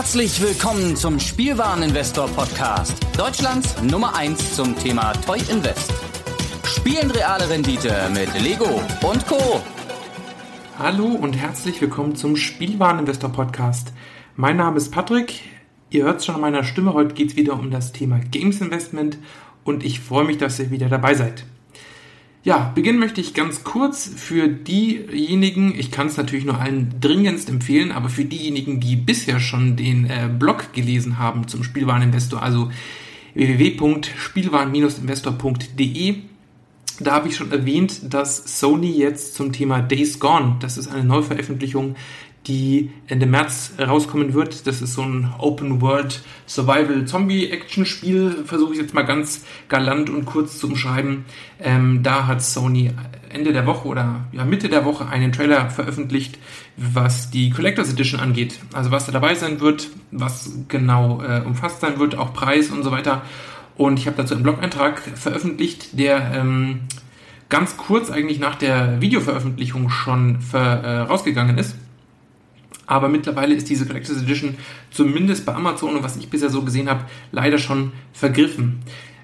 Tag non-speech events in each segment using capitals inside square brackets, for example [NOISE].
Herzlich willkommen zum Spielwareninvestor Podcast. Deutschlands Nummer 1 zum Thema Toy Invest. Spielen reale Rendite mit Lego und Co. Hallo und herzlich willkommen zum Spielwareninvestor Podcast. Mein Name ist Patrick. Ihr hört es schon an meiner Stimme. Heute geht es wieder um das Thema Games Investment und ich freue mich, dass ihr wieder dabei seid. Ja, beginnen möchte ich ganz kurz für diejenigen, ich kann es natürlich nur allen dringendst empfehlen, aber für diejenigen, die bisher schon den äh, Blog gelesen haben zum Spielwareninvestor, also www.spielwaren-investor.de, da habe ich schon erwähnt, dass Sony jetzt zum Thema Days Gone, das ist eine Neuveröffentlichung die Ende März rauskommen wird. Das ist so ein Open World Survival Zombie Action Spiel. Versuche ich jetzt mal ganz galant und kurz zu umschreiben. Ähm, da hat Sony Ende der Woche oder ja, Mitte der Woche einen Trailer veröffentlicht, was die Collectors Edition angeht. Also was da dabei sein wird, was genau äh, umfasst sein wird, auch Preis und so weiter. Und ich habe dazu einen Blog-Eintrag veröffentlicht, der ähm, ganz kurz eigentlich nach der Videoveröffentlichung schon ver, äh, rausgegangen ist aber mittlerweile ist diese Collectors Edition zumindest bei Amazon und was ich bisher so gesehen habe, leider schon vergriffen.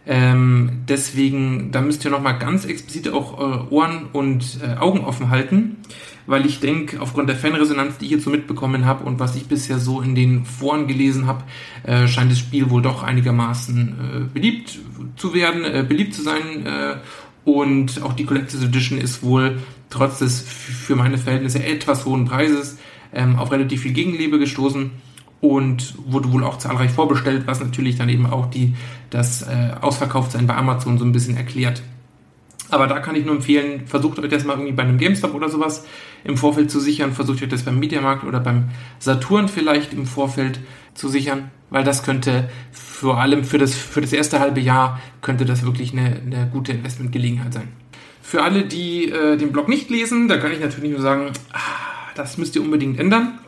Ähm, deswegen, da müsst ihr nochmal ganz explizit auch äh, Ohren und äh, Augen offen halten, weil ich denke, aufgrund der Fanresonanz, die ich so mitbekommen habe und was ich bisher so in den Foren gelesen habe, äh, scheint das Spiel wohl doch einigermaßen äh, beliebt zu werden, äh, beliebt zu sein. Äh, und auch die Collectors Edition ist wohl trotz des für meine Verhältnisse etwas hohen Preises ähm, auf relativ viel Gegenliebe gestoßen und wurde wohl auch zahlreich vorbestellt, was natürlich dann eben auch die, das äh, Ausverkauftsein bei Amazon so ein bisschen erklärt. Aber da kann ich nur empfehlen, versucht euch das mal irgendwie bei einem GameStop oder sowas im Vorfeld zu sichern, versucht euch das beim Mediamarkt oder beim Saturn vielleicht im Vorfeld zu sichern, weil das könnte vor allem für das, für das erste halbe Jahr könnte das wirklich eine, eine gute Investmentgelegenheit sein. Für alle, die äh, den Blog nicht lesen, da kann ich natürlich nur sagen, ah, das müsst ihr unbedingt ändern.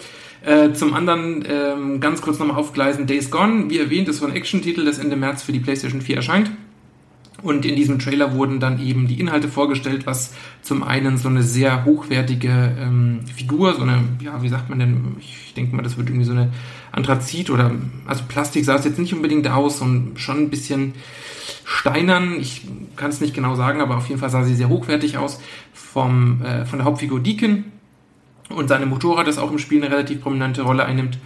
Äh, zum anderen ähm, ganz kurz nochmal aufgleisen, Days Gone, wie erwähnt, ist so ein Action-Titel, das Ende März für die PlayStation 4 erscheint. Und in diesem Trailer wurden dann eben die Inhalte vorgestellt, was zum einen so eine sehr hochwertige ähm, Figur, so eine, ja, wie sagt man denn, ich denke mal, das wird irgendwie so eine Anthrazit oder, also Plastik sah es jetzt nicht unbedingt aus und schon ein bisschen steinern, ich kann es nicht genau sagen, aber auf jeden Fall sah sie sehr hochwertig aus, vom, äh, von der Hauptfigur Deacon und seine Motorrad, das auch im Spiel eine relativ prominente Rolle einnimmt.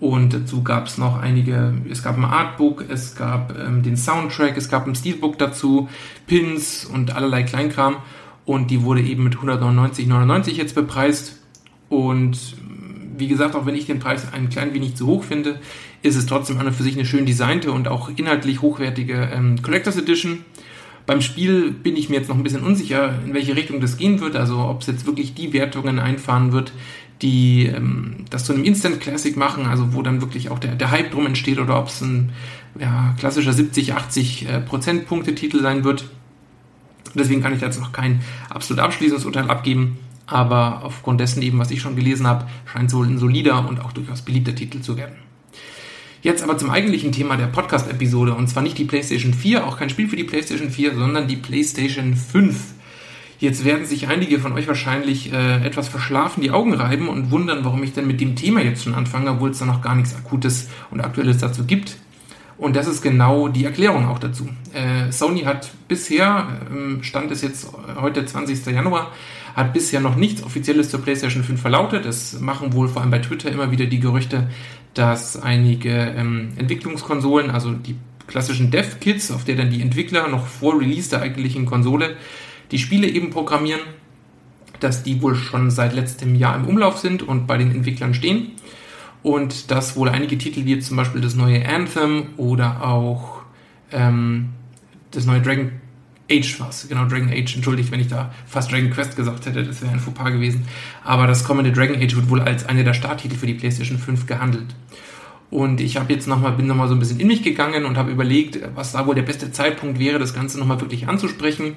Und dazu gab es noch einige, es gab ein Artbook, es gab ähm, den Soundtrack, es gab ein Steelbook dazu, Pins und allerlei Kleinkram. Und die wurde eben mit 199,99 jetzt bepreist. Und wie gesagt, auch wenn ich den Preis ein klein wenig zu hoch finde, ist es trotzdem an und für sich eine schön designte und auch inhaltlich hochwertige ähm, Collectors Edition. Beim Spiel bin ich mir jetzt noch ein bisschen unsicher, in welche Richtung das gehen wird, also ob es jetzt wirklich die Wertungen einfahren wird, die ähm, das zu einem Instant Classic machen, also wo dann wirklich auch der, der Hype drum entsteht, oder ob es ein ja, klassischer 70, 80 äh, Prozentpunkte-Titel sein wird. Deswegen kann ich jetzt noch kein absolut abschließendes Urteil abgeben, aber aufgrund dessen eben, was ich schon gelesen habe, scheint es wohl ein solider und auch durchaus beliebter Titel zu werden. Jetzt aber zum eigentlichen Thema der Podcast-Episode und zwar nicht die PlayStation 4, auch kein Spiel für die PlayStation 4, sondern die PlayStation 5. Jetzt werden sich einige von euch wahrscheinlich äh, etwas verschlafen die Augen reiben und wundern, warum ich denn mit dem Thema jetzt schon anfange, obwohl es da noch gar nichts Akutes und Aktuelles dazu gibt. Und das ist genau die Erklärung auch dazu. Äh, Sony hat bisher, ähm, Stand ist jetzt heute 20. Januar, hat bisher noch nichts Offizielles zur PlayStation 5 verlautet. Es machen wohl vor allem bei Twitter immer wieder die Gerüchte, dass einige ähm, Entwicklungskonsolen, also die klassischen Dev-Kits, auf der dann die Entwickler noch vor Release der eigentlichen Konsole die Spiele eben programmieren, dass die wohl schon seit letztem Jahr im Umlauf sind und bei den Entwicklern stehen. Und dass wohl einige Titel, wie jetzt zum Beispiel das neue Anthem oder auch ähm, das neue Dragon Age was, genau, Dragon Age, entschuldigt, wenn ich da fast Dragon Quest gesagt hätte, das wäre ein Fauxpas gewesen. Aber das kommende Dragon Age wird wohl als einer der Starttitel für die PlayStation 5 gehandelt. Und ich habe jetzt nochmal, bin nochmal so ein bisschen in mich gegangen und habe überlegt, was da wohl der beste Zeitpunkt wäre, das Ganze nochmal wirklich anzusprechen.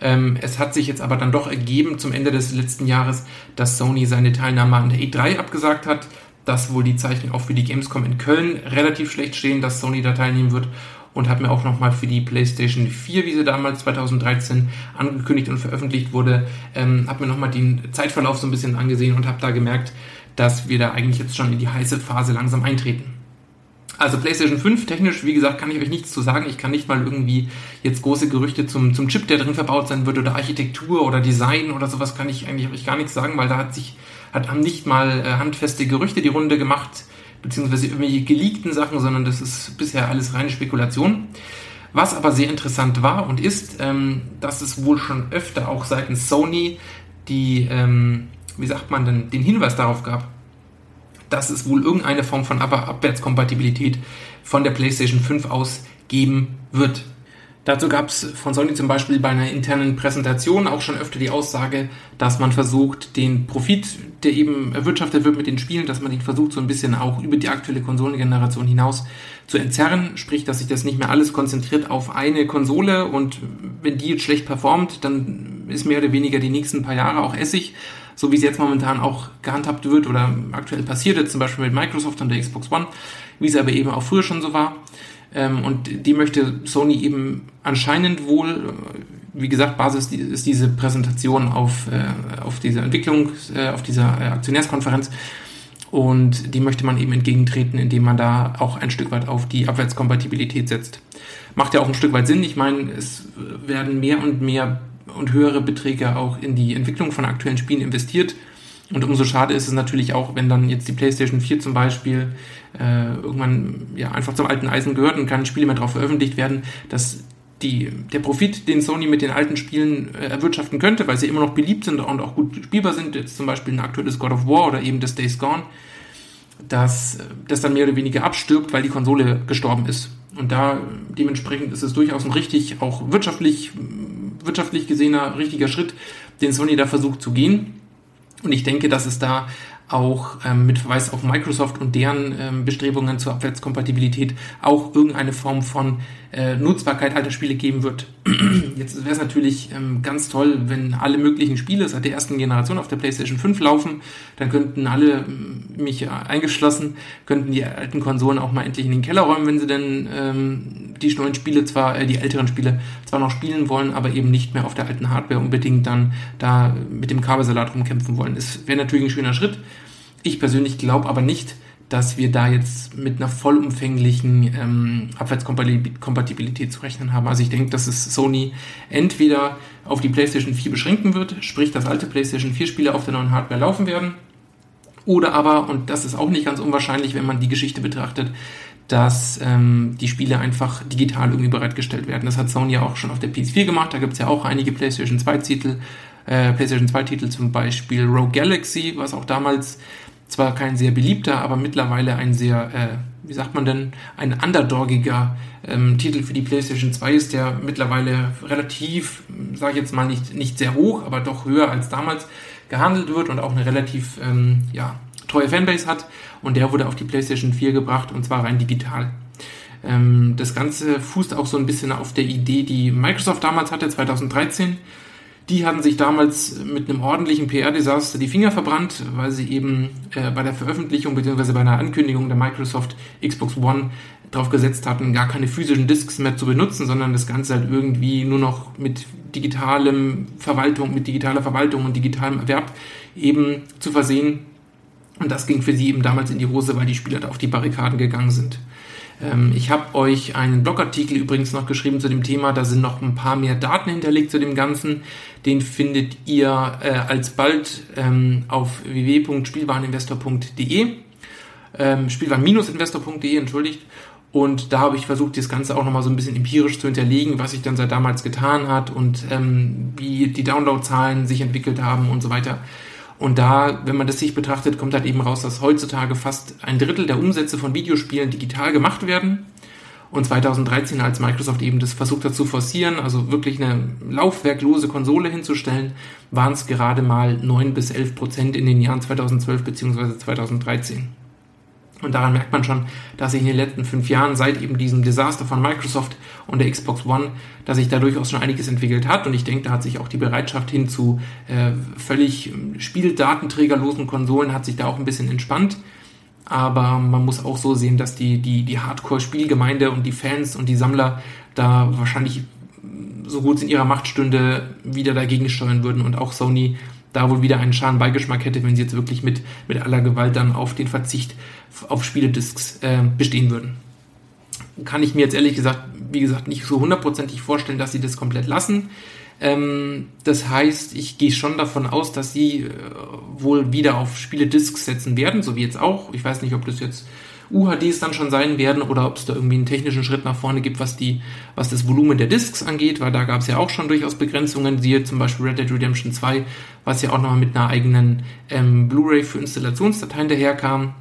Ähm, es hat sich jetzt aber dann doch ergeben zum Ende des letzten Jahres, dass Sony seine Teilnahme an der E3 abgesagt hat, dass wohl die Zeichen auch für die Gamescom in Köln relativ schlecht stehen, dass Sony da teilnehmen wird und habe mir auch nochmal für die PlayStation 4, wie sie damals 2013 angekündigt und veröffentlicht wurde, ähm, habe mir nochmal den Zeitverlauf so ein bisschen angesehen und habe da gemerkt, dass wir da eigentlich jetzt schon in die heiße Phase langsam eintreten. Also PlayStation 5 technisch, wie gesagt, kann ich euch nichts zu sagen. Ich kann nicht mal irgendwie jetzt große Gerüchte zum, zum Chip, der drin verbaut sein wird, oder Architektur oder Design oder sowas, kann ich eigentlich euch gar nichts sagen, weil da hat sich, hat, haben nicht mal äh, handfeste Gerüchte die Runde gemacht, beziehungsweise irgendwelche geleakten Sachen, sondern das ist bisher alles reine Spekulation. Was aber sehr interessant war und ist, ähm, dass es wohl schon öfter auch seitens Sony die, ähm, wie sagt man denn, den Hinweis darauf gab, dass es wohl irgendeine Form von Ab Abwärtskompatibilität von der PlayStation 5 aus geben wird. Dazu gab es von Sony zum Beispiel bei einer internen Präsentation auch schon öfter die Aussage, dass man versucht, den Profit, der eben erwirtschaftet wird mit den Spielen, dass man den versucht, so ein bisschen auch über die aktuelle Konsolengeneration hinaus zu entzerren. Sprich, dass sich das nicht mehr alles konzentriert auf eine Konsole und wenn die jetzt schlecht performt, dann ist mehr oder weniger die nächsten paar Jahre auch Essig, so wie es jetzt momentan auch gehandhabt wird oder aktuell passiert, jetzt zum Beispiel mit Microsoft und der Xbox One, wie es aber eben auch früher schon so war. Ähm, und die möchte Sony eben anscheinend wohl, äh, wie gesagt, Basis ist diese Präsentation auf, äh, auf dieser Entwicklung, äh, auf dieser Aktionärskonferenz. Und die möchte man eben entgegentreten, indem man da auch ein Stück weit auf die Abwärtskompatibilität setzt. Macht ja auch ein Stück weit Sinn. Ich meine, es werden mehr und mehr und höhere Beträge auch in die Entwicklung von aktuellen Spielen investiert. Und umso schade ist es natürlich auch, wenn dann jetzt die PlayStation 4 zum Beispiel äh, irgendwann ja einfach zum alten Eisen gehört und keine Spiele mehr darauf veröffentlicht werden, dass die, der Profit, den Sony mit den alten Spielen äh, erwirtschaften könnte, weil sie immer noch beliebt sind und auch gut spielbar sind, jetzt zum Beispiel ein aktuelles God of War oder eben das Days Gone, dass das dann mehr oder weniger abstirbt, weil die Konsole gestorben ist. Und da dementsprechend ist es durchaus ein richtig, auch wirtschaftlich wirtschaftlich gesehener richtiger Schritt, den Sony da versucht zu gehen. Und ich denke, dass es da auch ähm, mit Verweis auf Microsoft und deren ähm, Bestrebungen zur Abwärtskompatibilität auch irgendeine Form von äh, Nutzbarkeit alter Spiele geben wird. [CLEARS THROAT] Jetzt wäre es natürlich ähm, ganz toll, wenn alle möglichen Spiele seit der ersten Generation auf der PlayStation 5 laufen. Dann könnten alle, ähm, mich eingeschlossen, könnten die alten Konsolen auch mal endlich in den Keller räumen, wenn sie denn ähm, die neuen Spiele zwar, äh, die älteren Spiele zwar noch spielen wollen, aber eben nicht mehr auf der alten Hardware unbedingt dann da mit dem Kabelsalat rumkämpfen wollen. Es wäre natürlich ein schöner Schritt. Ich persönlich glaube aber nicht, dass wir da jetzt mit einer vollumfänglichen ähm, Abwärtskompatibilität zu rechnen haben. Also ich denke, dass es Sony entweder auf die PlayStation 4 beschränken wird, sprich, dass alte PlayStation 4 Spiele auf der neuen Hardware laufen werden. Oder aber, und das ist auch nicht ganz unwahrscheinlich, wenn man die Geschichte betrachtet, dass ähm, die Spiele einfach digital irgendwie bereitgestellt werden. Das hat Sony ja auch schon auf der PS4 gemacht. Da gibt es ja auch einige PlayStation 2 Titel, äh, PlayStation 2 Titel zum Beispiel Rogue Galaxy, was auch damals zwar kein sehr beliebter, aber mittlerweile ein sehr, äh, wie sagt man denn, ein underdogiger ähm, Titel für die PlayStation 2 ist, der mittlerweile relativ, sage ich jetzt mal nicht, nicht sehr hoch, aber doch höher als damals gehandelt wird und auch eine relativ ähm, ja, treue Fanbase hat. Und der wurde auf die PlayStation 4 gebracht und zwar rein digital. Ähm, das Ganze fußt auch so ein bisschen auf der Idee, die Microsoft damals hatte, 2013 die hatten sich damals mit einem ordentlichen PR-Desaster die Finger verbrannt, weil sie eben äh, bei der Veröffentlichung bzw. bei einer Ankündigung der Microsoft Xbox One darauf gesetzt hatten, gar keine physischen Disks mehr zu benutzen, sondern das Ganze halt irgendwie nur noch mit digitalem Verwaltung, mit digitaler Verwaltung und digitalem Erwerb eben zu versehen. Und das ging für sie eben damals in die Hose, weil die Spieler da auf die Barrikaden gegangen sind. Ähm, ich habe euch einen Blogartikel übrigens noch geschrieben zu dem Thema. Da sind noch ein paar mehr Daten hinterlegt zu dem Ganzen. Den findet ihr äh, alsbald ähm, auf www.spielwareninvestor.de. Ähm, Spielwaren-investor.de, entschuldigt. Und da habe ich versucht, das Ganze auch nochmal so ein bisschen empirisch zu hinterlegen, was sich dann seit damals getan hat und ähm, wie die Downloadzahlen sich entwickelt haben und so weiter. Und da, wenn man das sich betrachtet, kommt halt eben raus, dass heutzutage fast ein Drittel der Umsätze von Videospielen digital gemacht werden. Und 2013, als Microsoft eben das versucht hat zu forcieren, also wirklich eine laufwerklose Konsole hinzustellen, waren es gerade mal 9 bis 11 Prozent in den Jahren 2012 bzw. 2013. Und daran merkt man schon, dass sich in den letzten fünf Jahren seit eben diesem Desaster von Microsoft und der Xbox One, dass sich da durchaus schon einiges entwickelt hat. Und ich denke, da hat sich auch die Bereitschaft hin zu äh, völlig spieldatenträgerlosen Konsolen hat sich da auch ein bisschen entspannt. Aber man muss auch so sehen, dass die, die, die Hardcore-Spielgemeinde und die Fans und die Sammler da wahrscheinlich so gut in ihrer Macht stünde, wieder dagegen steuern würden und auch Sony da wohl wieder einen schalen Beigeschmack hätte, wenn sie jetzt wirklich mit, mit aller Gewalt dann auf den Verzicht auf Spieledisks äh, bestehen würden. Kann ich mir jetzt ehrlich gesagt, wie gesagt, nicht so hundertprozentig vorstellen, dass sie das komplett lassen. Ähm, das heißt, ich gehe schon davon aus, dass sie äh, wohl wieder auf Spiele-Discs setzen werden, so wie jetzt auch. Ich weiß nicht, ob das jetzt UHDs dann schon sein werden oder ob es da irgendwie einen technischen Schritt nach vorne gibt, was die, was das Volumen der Discs angeht, weil da gab es ja auch schon durchaus Begrenzungen, siehe zum Beispiel Red Dead Redemption 2, was ja auch nochmal mit einer eigenen ähm, Blu-ray für Installationsdateien daherkam.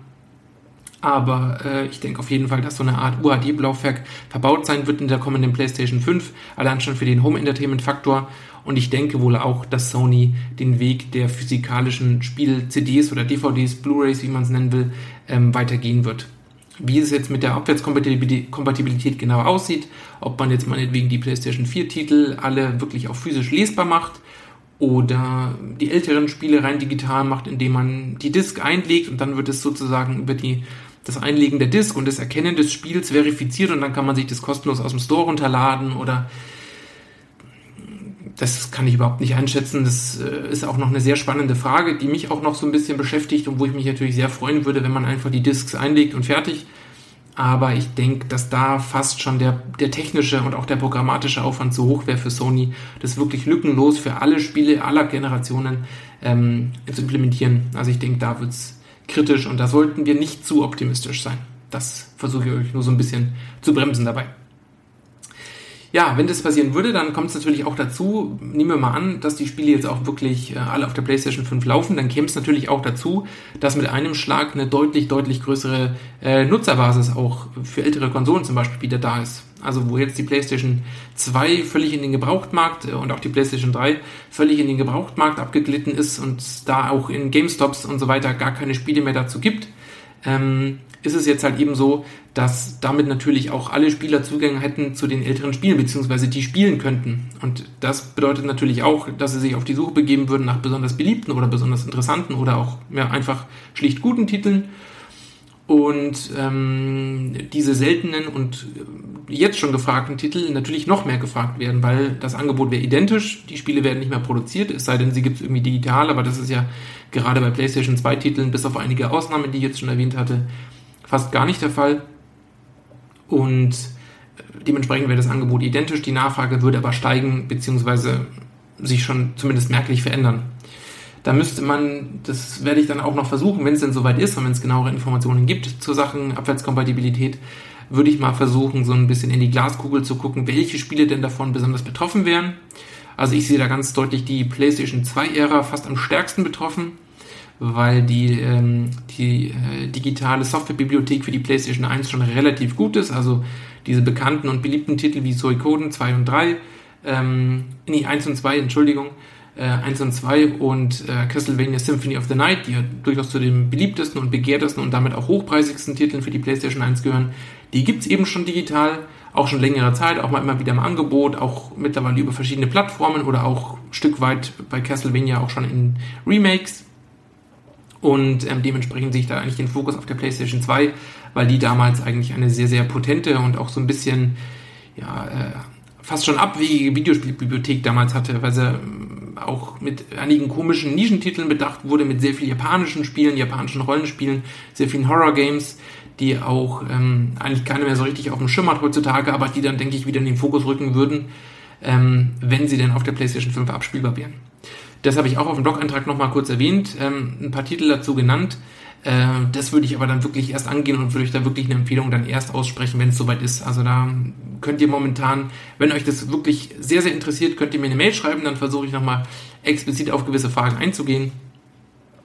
Aber äh, ich denke auf jeden Fall, dass so eine Art UHD-Laufwerk verbaut sein wird in der kommenden PlayStation 5, allein schon für den Home-Entertainment-Faktor. Und ich denke wohl auch, dass Sony den Weg der physikalischen Spiel-CDs oder DVDs, Blu-rays, wie man es nennen will, ähm, weitergehen wird. Wie es jetzt mit der Abwärtskompatibilität genau aussieht, ob man jetzt meinetwegen die PlayStation 4 Titel alle wirklich auch physisch lesbar macht oder die älteren Spiele rein digital macht, indem man die Disk einlegt und dann wird es sozusagen über die das Einlegen der Disk und das Erkennen des Spiels verifiziert und dann kann man sich das kostenlos aus dem Store runterladen oder das kann ich überhaupt nicht einschätzen. Das äh, ist auch noch eine sehr spannende Frage, die mich auch noch so ein bisschen beschäftigt und wo ich mich natürlich sehr freuen würde, wenn man einfach die Disks einlegt und fertig. Aber ich denke, dass da fast schon der, der technische und auch der programmatische Aufwand zu hoch wäre für Sony, das wirklich lückenlos für alle Spiele aller Generationen ähm, zu implementieren. Also ich denke, da wird es kritisch und da sollten wir nicht zu optimistisch sein. Das versuche ich euch nur so ein bisschen zu bremsen dabei. Ja, wenn das passieren würde, dann kommt es natürlich auch dazu, nehmen wir mal an, dass die Spiele jetzt auch wirklich äh, alle auf der PlayStation 5 laufen, dann käme es natürlich auch dazu, dass mit einem Schlag eine deutlich, deutlich größere äh, Nutzerbasis auch für ältere Konsolen zum Beispiel wieder da ist. Also wo jetzt die PlayStation 2 völlig in den Gebrauchtmarkt äh, und auch die PlayStation 3 völlig in den Gebrauchtmarkt abgeglitten ist und da auch in GameStops und so weiter gar keine Spiele mehr dazu gibt, ähm, ist es jetzt halt eben so, dass damit natürlich auch alle Spieler Zugang hätten zu den älteren Spielen, beziehungsweise die spielen könnten. Und das bedeutet natürlich auch, dass sie sich auf die Suche begeben würden nach besonders beliebten oder besonders interessanten oder auch ja, einfach schlicht guten Titeln. Und ähm, diese seltenen und jetzt schon gefragten Titel natürlich noch mehr gefragt werden, weil das Angebot wäre identisch, die Spiele werden nicht mehr produziert, es sei denn, sie gibt es irgendwie digital, aber das ist ja gerade bei PlayStation 2 Titeln, bis auf einige Ausnahmen, die ich jetzt schon erwähnt hatte, fast gar nicht der Fall. Und dementsprechend wäre das Angebot identisch, die Nachfrage würde aber steigen, beziehungsweise sich schon zumindest merklich verändern. Da müsste man, das werde ich dann auch noch versuchen, wenn es denn soweit ist und wenn es genauere Informationen gibt zur Sachen Abwärtskompatibilität, würde ich mal versuchen, so ein bisschen in die Glaskugel zu gucken, welche Spiele denn davon besonders betroffen wären. Also ich sehe da ganz deutlich die PlayStation 2-Ära fast am stärksten betroffen weil die, ähm, die äh, digitale Softwarebibliothek für die PlayStation 1 schon relativ gut ist. Also diese bekannten und beliebten Titel wie Suikoden 2 und 3, ähm, nee, 1 und 2, Entschuldigung, äh, 1 und 2 und äh, Castlevania Symphony of the Night, die ja durchaus zu den beliebtesten und begehrtesten und damit auch hochpreisigsten Titeln für die PlayStation 1 gehören, die gibt's eben schon digital, auch schon längere Zeit, auch mal immer wieder im Angebot, auch mittlerweile über verschiedene Plattformen oder auch ein Stück weit bei Castlevania auch schon in Remakes. Und ähm, dementsprechend sehe ich da eigentlich den Fokus auf der PlayStation 2, weil die damals eigentlich eine sehr, sehr potente und auch so ein bisschen, ja, äh, fast schon abwegige Videospielbibliothek damals hatte, weil sie ähm, auch mit einigen komischen Nischentiteln bedacht wurde, mit sehr vielen japanischen Spielen, japanischen Rollenspielen, sehr vielen Horror-Games, die auch ähm, eigentlich keiner mehr so richtig auf dem Schirm hat heutzutage, aber die dann, denke ich, wieder in den Fokus rücken würden, ähm, wenn sie denn auf der PlayStation 5 abspielbar wären. Das habe ich auch auf dem Blog-Eintrag nochmal kurz erwähnt, ähm, ein paar Titel dazu genannt. Äh, das würde ich aber dann wirklich erst angehen und würde euch da wirklich eine Empfehlung dann erst aussprechen, wenn es soweit ist. Also da könnt ihr momentan, wenn euch das wirklich sehr, sehr interessiert, könnt ihr mir eine Mail schreiben, dann versuche ich nochmal explizit auf gewisse Fragen einzugehen.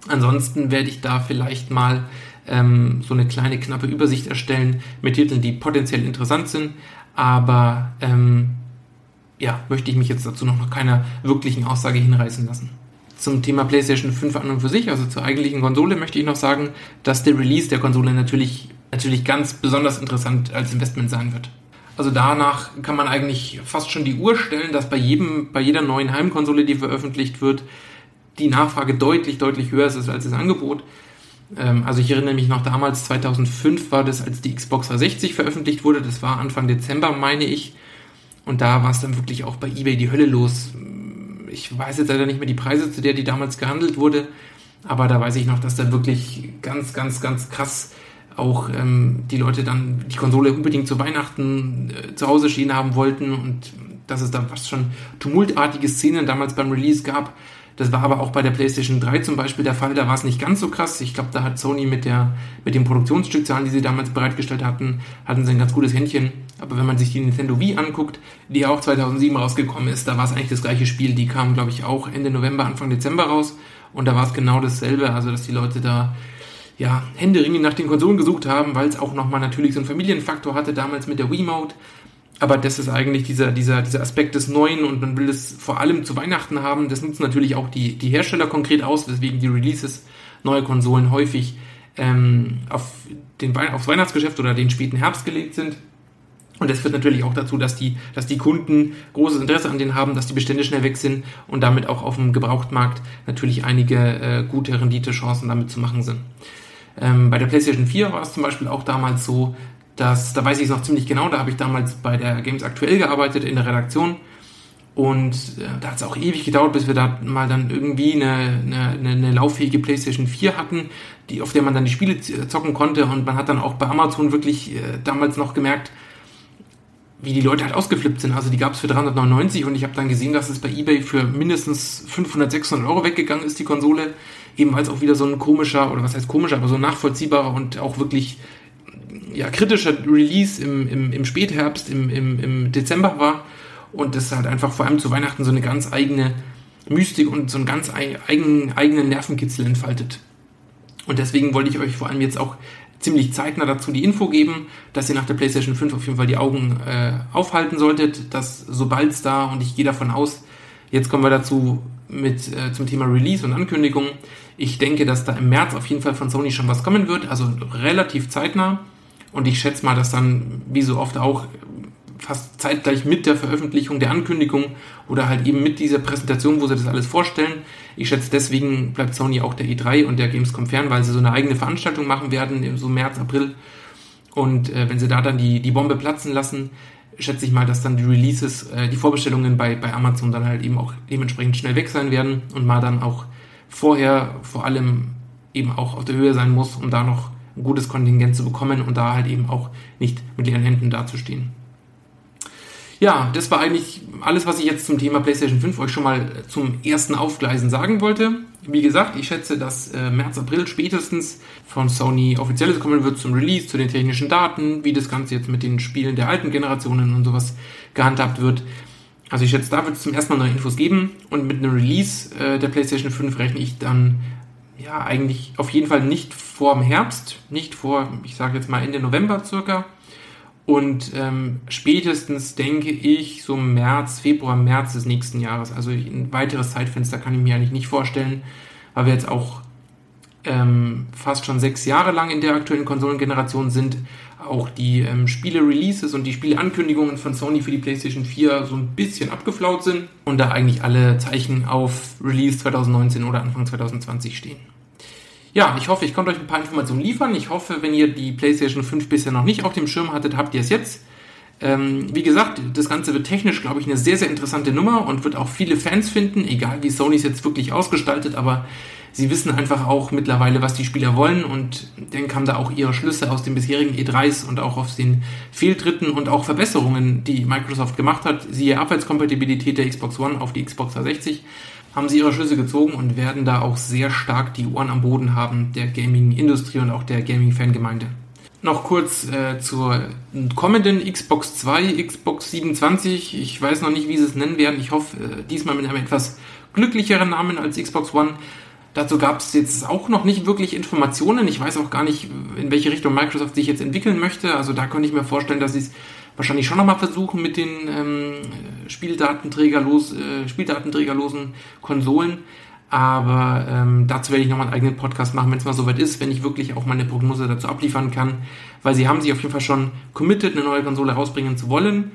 Ansonsten werde ich da vielleicht mal ähm, so eine kleine, knappe Übersicht erstellen mit Titeln, die potenziell interessant sind, aber ähm, ja, möchte ich mich jetzt dazu noch keiner wirklichen Aussage hinreißen lassen. Zum Thema PlayStation 5 an und für sich, also zur eigentlichen Konsole, möchte ich noch sagen, dass der Release der Konsole natürlich, natürlich ganz besonders interessant als Investment sein wird. Also danach kann man eigentlich fast schon die Uhr stellen, dass bei jedem, bei jeder neuen Heimkonsole, die veröffentlicht wird, die Nachfrage deutlich, deutlich höher ist als das Angebot. Ähm, also ich erinnere mich noch damals, 2005 war das, als die Xbox 360 veröffentlicht wurde. Das war Anfang Dezember, meine ich. Und da war es dann wirklich auch bei eBay die Hölle los. ich weiß jetzt leider nicht mehr die Preise, zu der die damals gehandelt wurde, aber da weiß ich noch, dass da wirklich ganz, ganz, ganz krass auch ähm, die Leute dann die Konsole unbedingt zu Weihnachten äh, zu Hause stehen haben wollten und dass es da fast schon tumultartige Szenen damals beim Release gab. Das war aber auch bei der PlayStation 3 zum Beispiel der Fall. Da war es nicht ganz so krass. Ich glaube, da hat Sony mit, der, mit den Produktionsstückzahlen, die sie damals bereitgestellt hatten, hatten sie ein ganz gutes Händchen. Aber wenn man sich die Nintendo Wii anguckt, die auch 2007 rausgekommen ist, da war es eigentlich das gleiche Spiel. Die kam, glaube ich, auch Ende November, Anfang Dezember raus. Und da war es genau dasselbe. Also, dass die Leute da ja, händeringend nach den Konsolen gesucht haben, weil es auch nochmal natürlich so einen Familienfaktor hatte, damals mit der Wiimote. Aber das ist eigentlich dieser, dieser, dieser Aspekt des Neuen und man will es vor allem zu Weihnachten haben. Das nutzen natürlich auch die, die Hersteller konkret aus, weswegen die Releases neuer Konsolen häufig ähm, auf den, aufs Weihnachtsgeschäft oder den späten Herbst gelegt sind. Und das führt natürlich auch dazu, dass die, dass die Kunden großes Interesse an denen haben, dass die Bestände schnell weg sind und damit auch auf dem Gebrauchtmarkt natürlich einige äh, gute Renditechancen damit zu machen sind. Ähm, bei der PlayStation 4 war es zum Beispiel auch damals so, dass, da weiß ich es noch ziemlich genau, da habe ich damals bei der Games Aktuell gearbeitet in der Redaktion und äh, da hat es auch ewig gedauert, bis wir da mal dann irgendwie eine, eine, eine lauffähige PlayStation 4 hatten, die, auf der man dann die Spiele zocken konnte und man hat dann auch bei Amazon wirklich äh, damals noch gemerkt, wie die Leute halt ausgeflippt sind. Also die gab es für 399 und ich habe dann gesehen, dass es bei eBay für mindestens 500, 600 Euro weggegangen ist, die Konsole. Eben es auch wieder so ein komischer, oder was heißt komischer, aber so nachvollziehbarer und auch wirklich ja, kritischer Release im, im, im Spätherbst, im, im, im Dezember war. Und das halt einfach vor allem zu Weihnachten so eine ganz eigene Mystik und so einen ganz eigen, eigenen Nervenkitzel entfaltet. Und deswegen wollte ich euch vor allem jetzt auch ziemlich zeitnah dazu die Info geben, dass ihr nach der PlayStation 5 auf jeden Fall die Augen äh, aufhalten solltet, dass sobald es da, und ich gehe davon aus, jetzt kommen wir dazu mit äh, zum Thema Release und Ankündigung. Ich denke, dass da im März auf jeden Fall von Sony schon was kommen wird, also relativ zeitnah. Und ich schätze mal, dass dann, wie so oft auch, fast zeitgleich mit der Veröffentlichung der Ankündigung oder halt eben mit dieser Präsentation, wo sie das alles vorstellen. Ich schätze, deswegen bleibt Sony auch der E3 und der Gamescom fern, weil sie so eine eigene Veranstaltung machen werden, so März, April. Und äh, wenn sie da dann die, die Bombe platzen lassen, schätze ich mal, dass dann die Releases, äh, die Vorbestellungen bei, bei Amazon dann halt eben auch dementsprechend schnell weg sein werden und man dann auch vorher vor allem eben auch auf der Höhe sein muss, um da noch ein gutes Kontingent zu bekommen und da halt eben auch nicht mit leeren Händen dazustehen. Ja, das war eigentlich alles, was ich jetzt zum Thema PlayStation 5 euch schon mal zum ersten Aufgleisen sagen wollte. Wie gesagt, ich schätze, dass äh, März, April spätestens von Sony offizielles kommen wird zum Release, zu den technischen Daten, wie das Ganze jetzt mit den Spielen der alten Generationen und sowas gehandhabt wird. Also ich schätze, da wird es zum ersten Mal neue Infos geben und mit einem Release äh, der PlayStation 5 rechne ich dann ja eigentlich auf jeden Fall nicht vor dem Herbst, nicht vor, ich sage jetzt mal Ende November circa, und ähm, spätestens denke ich so März, Februar, März des nächsten Jahres. Also ein weiteres Zeitfenster kann ich mir eigentlich nicht vorstellen, weil wir jetzt auch ähm, fast schon sechs Jahre lang in der aktuellen Konsolengeneration sind. Auch die ähm, Spiele-Releases und die Spieleankündigungen von Sony für die PlayStation 4 so ein bisschen abgeflaut sind und da eigentlich alle Zeichen auf Release 2019 oder Anfang 2020 stehen. Ja, ich hoffe, ich konnte euch ein paar Informationen liefern. Ich hoffe, wenn ihr die PlayStation 5 bisher noch nicht auf dem Schirm hattet, habt ihr es jetzt. Ähm, wie gesagt, das Ganze wird technisch, glaube ich, eine sehr, sehr interessante Nummer und wird auch viele Fans finden, egal wie Sony es jetzt wirklich ausgestaltet, aber sie wissen einfach auch mittlerweile, was die Spieler wollen und dann haben da auch ihre Schlüsse aus den bisherigen E3s und auch aus den Fehltritten und auch Verbesserungen, die Microsoft gemacht hat, siehe Abwärtskompatibilität der Xbox One auf die Xbox 360 haben sie ihre Schlüsse gezogen und werden da auch sehr stark die Ohren am Boden haben der Gaming-Industrie und auch der Gaming-Fangemeinde. Noch kurz äh, zur kommenden Xbox 2, Xbox 27. Ich weiß noch nicht, wie sie es nennen werden. Ich hoffe, äh, diesmal mit einem etwas glücklicheren Namen als Xbox One. Dazu gab es jetzt auch noch nicht wirklich Informationen. Ich weiß auch gar nicht, in welche Richtung Microsoft sich jetzt entwickeln möchte. Also da könnte ich mir vorstellen, dass sie es wahrscheinlich schon nochmal versuchen mit den ähm, Spieldatenträgerlos, äh, Spieldatenträgerlosen Konsolen. Aber ähm, dazu werde ich nochmal einen eigenen Podcast machen, wenn es mal soweit ist, wenn ich wirklich auch meine Prognose dazu abliefern kann. Weil sie haben sich auf jeden Fall schon committed, eine neue Konsole rausbringen zu wollen.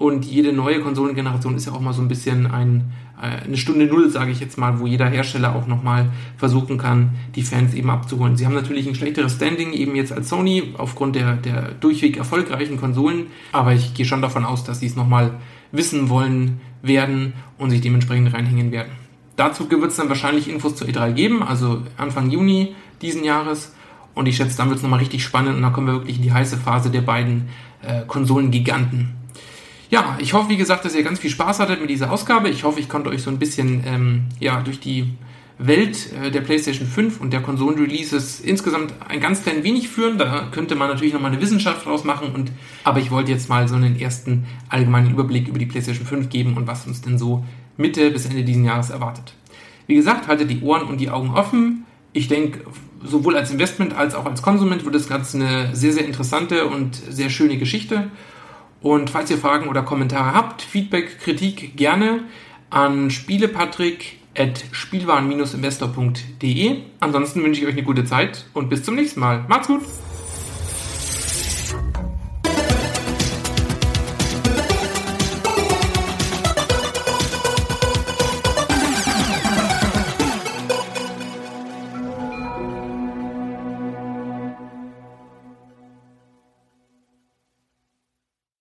Und jede neue Konsolengeneration ist ja auch mal so ein bisschen ein, äh, eine Stunde Null, sage ich jetzt mal, wo jeder Hersteller auch nochmal versuchen kann, die Fans eben abzuholen. Sie haben natürlich ein schlechteres Standing eben jetzt als Sony aufgrund der, der durchweg erfolgreichen Konsolen, aber ich gehe schon davon aus, dass sie es nochmal wissen wollen, werden und sich dementsprechend reinhängen werden. Dazu wird es dann wahrscheinlich Infos zur E3 geben, also Anfang Juni diesen Jahres. Und ich schätze, dann wird es nochmal richtig spannend und dann kommen wir wirklich in die heiße Phase der beiden äh, Konsolengiganten. Ja, ich hoffe, wie gesagt, dass ihr ganz viel Spaß hattet mit dieser Ausgabe. Ich hoffe, ich konnte euch so ein bisschen ähm, ja, durch die Welt äh, der PlayStation 5 und der Konsolenreleases insgesamt ein ganz klein wenig führen. Da könnte man natürlich nochmal eine Wissenschaft draus machen. Und, aber ich wollte jetzt mal so einen ersten allgemeinen Überblick über die PlayStation 5 geben und was uns denn so Mitte bis Ende dieses Jahres erwartet. Wie gesagt, haltet die Ohren und die Augen offen. Ich denke, sowohl als Investment als auch als Konsument wird das Ganze eine sehr, sehr interessante und sehr schöne Geschichte. Und falls ihr Fragen oder Kommentare habt, Feedback, Kritik gerne an spielepatrick.spielwaren-investor.de. Ansonsten wünsche ich euch eine gute Zeit und bis zum nächsten Mal. Macht's gut!